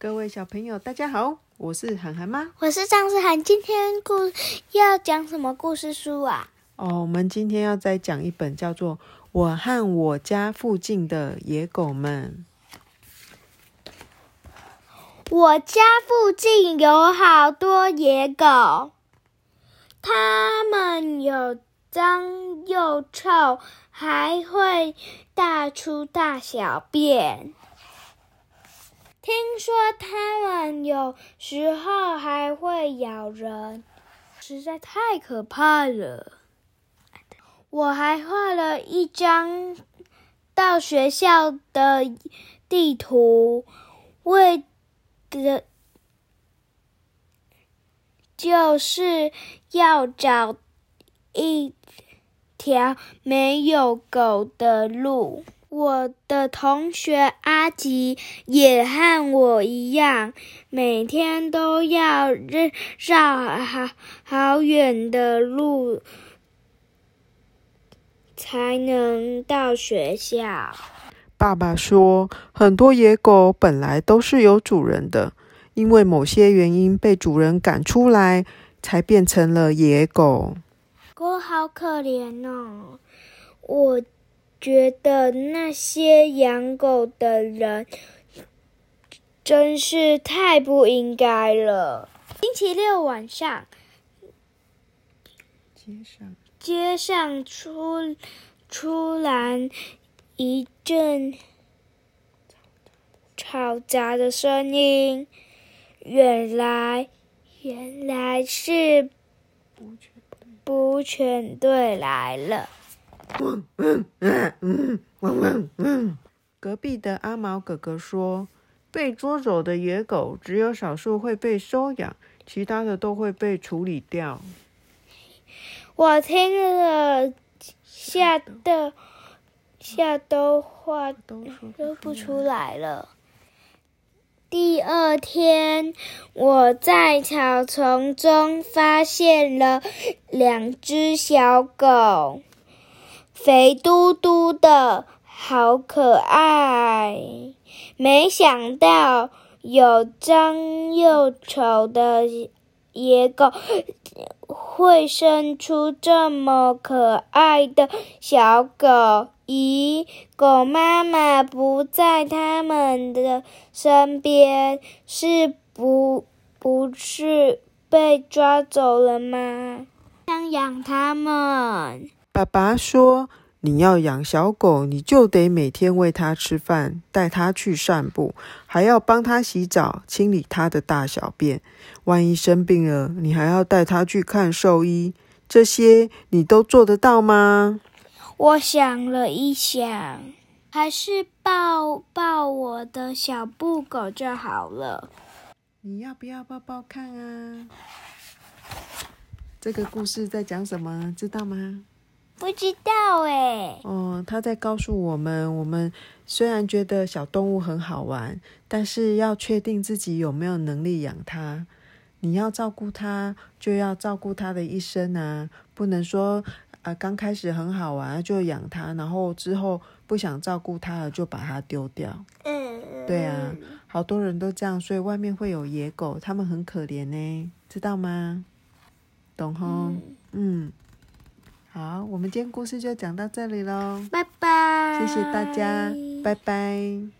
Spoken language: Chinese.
各位小朋友，大家好，我是涵涵妈。我是张思涵，今天故要讲什么故事书啊？哦，我们今天要再讲一本叫做《我和我家附近的野狗们》。我家附近有好多野狗，它们有脏又臭，还会大出大小便。听说它们有时候还会咬人，实在太可怕了。我还画了一张到学校的地图，为的就是要找一条没有狗的路。我的同学阿吉也和我一样，每天都要绕好好远的路才能到学校。爸爸说，很多野狗本来都是有主人的，因为某些原因被主人赶出来，才变成了野狗。狗好可怜哦，我。觉得那些养狗的人真是太不应该了。星期六晚上，街上街上出突然一阵嘈杂的声音，原来原来是捕犬队来了。嗯嗯嗯嗯嗯嗯隔壁的阿毛哥哥说：“被捉走的野狗只有少数会被收养，其他的都会被处理掉。”我听了，吓得吓都话都说不出来了。第二天，我在草丛中发现了两只小狗。肥嘟嘟的，好可爱！没想到有脏又丑的野狗会生出这么可爱的小狗。咦，狗妈妈不在他们的身边，是不不是被抓走了吗？想养它们。爸爸说：“你要养小狗，你就得每天喂它吃饭，带它去散步，还要帮它洗澡、清理它的大小便。万一生病了，你还要带它去看兽医。这些你都做得到吗？”我想了一想，还是抱抱我的小布狗就好了。你要不要抱抱看啊？这个故事在讲什么？知道吗？不知道哎。哦，他在告诉我们：我们虽然觉得小动物很好玩，但是要确定自己有没有能力养它。你要照顾它，就要照顾它的一生啊！不能说啊，刚开始很好玩就养它，然后之后不想照顾它了就把它丢掉。嗯，对啊，好多人都这样，所以外面会有野狗，它们很可怜呢，知道吗？懂吼？嗯。好，我们今天故事就讲到这里喽，拜拜，谢谢大家，拜拜。